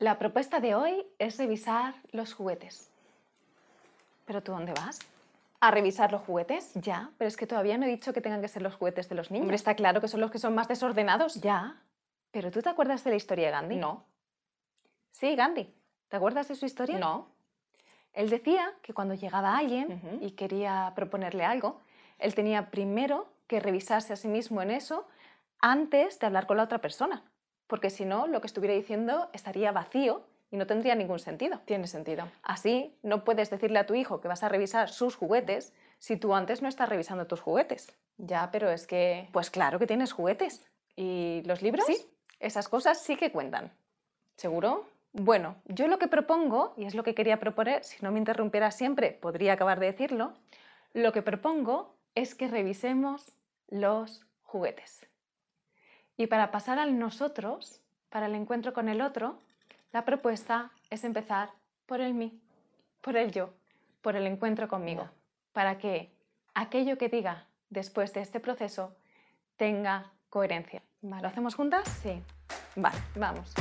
La propuesta de hoy es revisar los juguetes. ¿Pero tú dónde vas? ¿A revisar los juguetes? Ya, pero es que todavía no he dicho que tengan que ser los juguetes de los niños. Hombre, está claro que son los que son más desordenados. Ya, pero ¿tú te acuerdas de la historia de Gandhi? No. Sí, Gandhi. ¿Te acuerdas de su historia? No. Él decía que cuando llegaba alguien y quería proponerle algo, él tenía primero que revisarse a sí mismo en eso antes de hablar con la otra persona, porque si no, lo que estuviera diciendo estaría vacío y no tendría ningún sentido. Tiene sentido. Así, no puedes decirle a tu hijo que vas a revisar sus juguetes si tú antes no estás revisando tus juguetes. Ya, pero es que... Pues claro que tienes juguetes. ¿Y los libros? Sí, esas cosas sí que cuentan. ¿Seguro? Bueno, yo lo que propongo, y es lo que quería proponer, si no me interrumpiera siempre, podría acabar de decirlo, lo que propongo es que revisemos los juguetes. Y para pasar al nosotros, para el encuentro con el otro, la propuesta es empezar por el mí, por el yo, por el encuentro conmigo, para que aquello que diga después de este proceso tenga coherencia. Vale. ¿Lo hacemos juntas? Sí. Vale, vamos.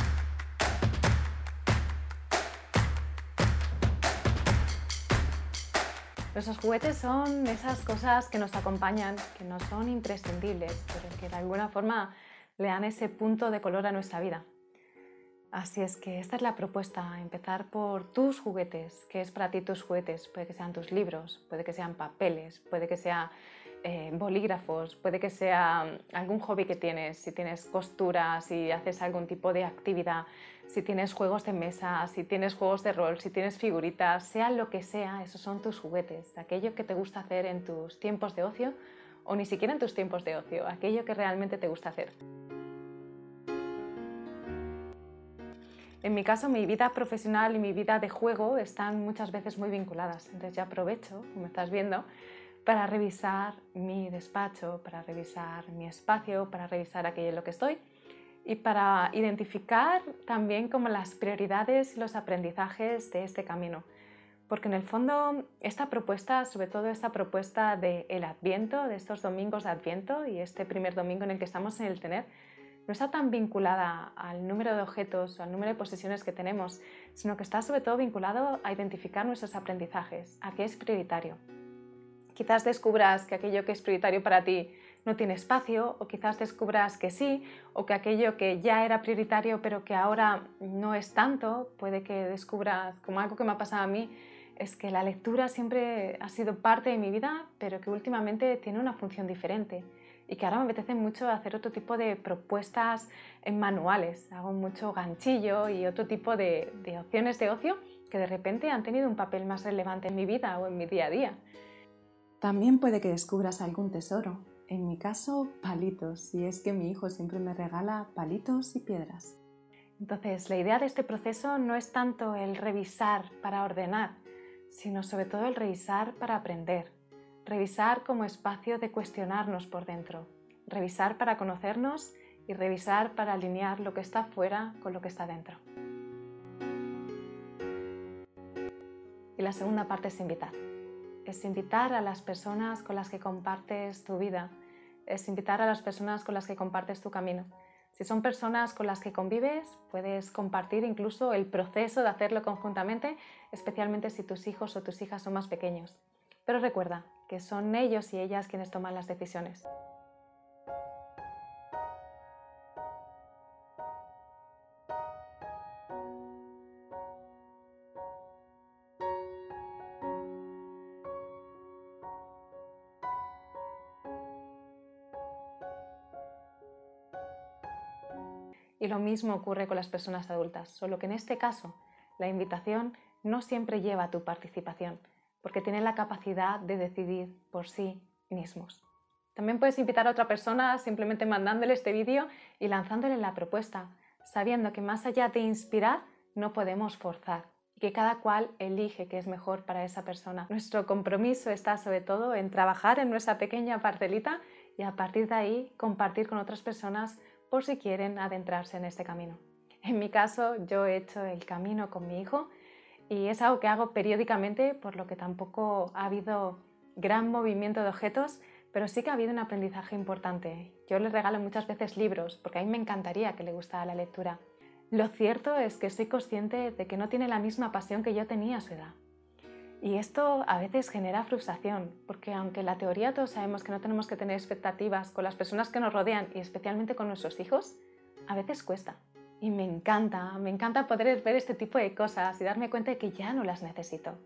Nuestros juguetes son esas cosas que nos acompañan, que no son imprescindibles, pero que de alguna forma le dan ese punto de color a nuestra vida. Así es que esta es la propuesta, empezar por tus juguetes, que es para ti tus juguetes. Puede que sean tus libros, puede que sean papeles, puede que sean eh, bolígrafos, puede que sea mm, algún hobby que tienes, si tienes costura, si haces algún tipo de actividad, si tienes juegos de mesa, si tienes juegos de rol, si tienes figuritas, sea lo que sea, esos son tus juguetes, aquello que te gusta hacer en tus tiempos de ocio o ni siquiera en tus tiempos de ocio, aquello que realmente te gusta hacer. En mi caso, mi vida profesional y mi vida de juego están muchas veces muy vinculadas. Entonces ya aprovecho, como estás viendo, para revisar mi despacho, para revisar mi espacio, para revisar aquello en lo que estoy y para identificar también como las prioridades y los aprendizajes de este camino. Porque en el fondo esta propuesta, sobre todo esta propuesta del el Adviento, de estos domingos de Adviento y este primer domingo en el que estamos en el tener, no está tan vinculada al número de objetos o al número de posesiones que tenemos, sino que está sobre todo vinculado a identificar nuestros aprendizajes, a qué es prioritario. Quizás descubras que aquello que es prioritario para ti no tiene espacio, o quizás descubras que sí, o que aquello que ya era prioritario pero que ahora no es tanto, puede que descubras, como algo que me ha pasado a mí, es que la lectura siempre ha sido parte de mi vida, pero que últimamente tiene una función diferente y que ahora me apetece mucho hacer otro tipo de propuestas en manuales. Hago mucho ganchillo y otro tipo de, de opciones de ocio que de repente han tenido un papel más relevante en mi vida o en mi día a día. También puede que descubras algún tesoro. En mi caso, palitos, y es que mi hijo siempre me regala palitos y piedras. Entonces, la idea de este proceso no es tanto el revisar para ordenar, sino sobre todo el revisar para aprender. Revisar como espacio de cuestionarnos por dentro. Revisar para conocernos y revisar para alinear lo que está fuera con lo que está dentro. Y la segunda parte es invitar. Es invitar a las personas con las que compartes tu vida. Es invitar a las personas con las que compartes tu camino. Si son personas con las que convives, puedes compartir incluso el proceso de hacerlo conjuntamente, especialmente si tus hijos o tus hijas son más pequeños. Pero recuerda que son ellos y ellas quienes toman las decisiones. Y lo mismo ocurre con las personas adultas, solo que en este caso la invitación no siempre lleva tu participación, porque tienen la capacidad de decidir por sí mismos. También puedes invitar a otra persona simplemente mandándole este vídeo y lanzándole la propuesta, sabiendo que más allá de inspirar, no podemos forzar y que cada cual elige qué es mejor para esa persona. Nuestro compromiso está sobre todo en trabajar en nuestra pequeña parcelita y a partir de ahí compartir con otras personas por si quieren adentrarse en este camino. En mi caso, yo he hecho el camino con mi hijo y es algo que hago periódicamente, por lo que tampoco ha habido gran movimiento de objetos, pero sí que ha habido un aprendizaje importante. Yo le regalo muchas veces libros, porque a mí me encantaría que le gustara la lectura. Lo cierto es que soy consciente de que no tiene la misma pasión que yo tenía a su edad. Y esto a veces genera frustración, porque aunque en la teoría todos sabemos que no tenemos que tener expectativas con las personas que nos rodean y especialmente con nuestros hijos, a veces cuesta. Y me encanta, me encanta poder ver este tipo de cosas y darme cuenta de que ya no las necesito.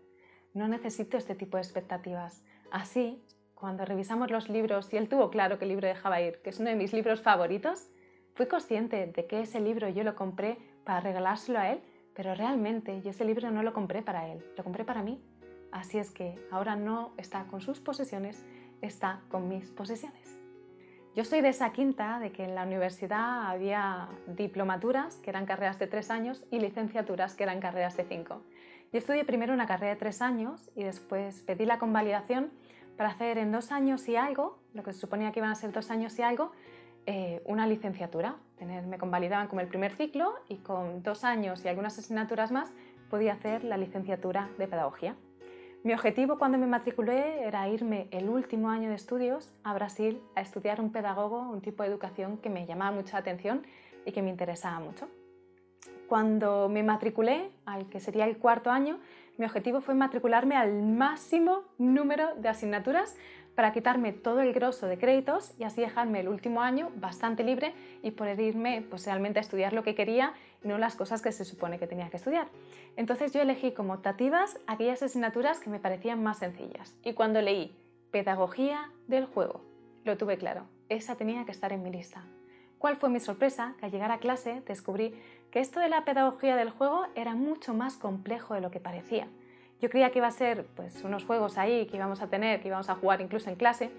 No necesito este tipo de expectativas. Así, cuando revisamos los libros y él tuvo claro que el libro dejaba ir, que es uno de mis libros favoritos, fui consciente de que ese libro yo lo compré para regalárselo a él, pero realmente yo ese libro no lo compré para él, lo compré para mí. Así es que ahora no está con sus posesiones, está con mis posesiones. Yo soy de esa quinta de que en la universidad había diplomaturas, que eran carreras de tres años, y licenciaturas, que eran carreras de cinco. Yo estudié primero una carrera de tres años y después pedí la convalidación para hacer en dos años y algo, lo que se suponía que iban a ser dos años y algo, eh, una licenciatura. Tener, me convalidaban como el primer ciclo y con dos años y algunas asignaturas más podía hacer la licenciatura de pedagogía. Mi objetivo cuando me matriculé era irme el último año de estudios a Brasil a estudiar un pedagogo, un tipo de educación que me llamaba mucha atención y que me interesaba mucho. Cuando me matriculé, al que sería el cuarto año, mi objetivo fue matricularme al máximo número de asignaturas para quitarme todo el grosso de créditos y así dejarme el último año bastante libre y poder irme pues, realmente a estudiar lo que quería y no las cosas que se supone que tenía que estudiar. Entonces yo elegí como optativas aquellas asignaturas que me parecían más sencillas. Y cuando leí Pedagogía del Juego, lo tuve claro, esa tenía que estar en mi lista. ¿Cuál fue mi sorpresa? Que al llegar a clase descubrí que esto de la pedagogía del juego era mucho más complejo de lo que parecía. Yo creía que iba a ser pues, unos juegos ahí que íbamos a tener, que íbamos a jugar incluso en clase,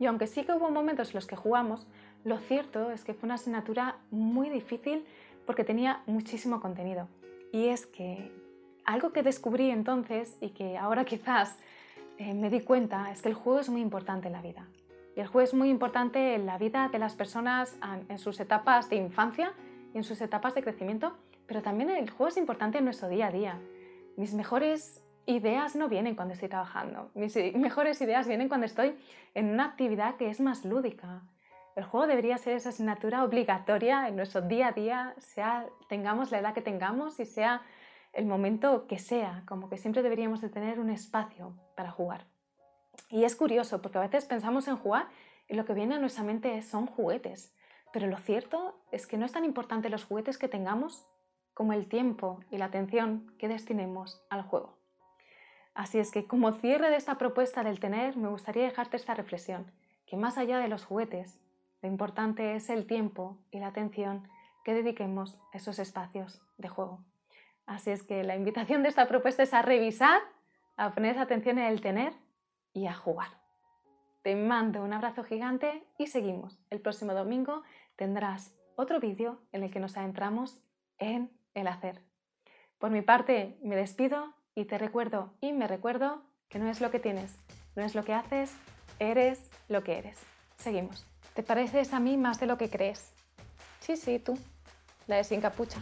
y aunque sí que hubo momentos en los que jugamos, lo cierto es que fue una asignatura muy difícil porque tenía muchísimo contenido. Y es que algo que descubrí entonces y que ahora quizás eh, me di cuenta es que el juego es muy importante en la vida. Y el juego es muy importante en la vida de las personas en sus etapas de infancia y en sus etapas de crecimiento, pero también el juego es importante en nuestro día a día. Mis mejores ideas no vienen cuando estoy trabajando. Mis mejores ideas vienen cuando estoy en una actividad que es más lúdica. El juego debería ser esa asignatura obligatoria en nuestro día a día, sea tengamos la edad que tengamos y sea el momento que sea, como que siempre deberíamos de tener un espacio para jugar. Y es curioso porque a veces pensamos en jugar y lo que viene a nuestra mente son juguetes, pero lo cierto es que no es tan importante los juguetes que tengamos como el tiempo y la atención que destinemos al juego. Así es que como cierre de esta propuesta del tener, me gustaría dejarte esta reflexión, que más allá de los juguetes, lo importante es el tiempo y la atención que dediquemos a esos espacios de juego. Así es que la invitación de esta propuesta es a revisar, a poner atención en el tener y a jugar. Te mando un abrazo gigante y seguimos. El próximo domingo tendrás otro vídeo en el que nos adentramos en el hacer. Por mi parte, me despido y te recuerdo y me recuerdo que no es lo que tienes, no es lo que haces, eres lo que eres. Seguimos. Te pareces a mí más de lo que crees. Sí, sí, tú, la de sin capucha.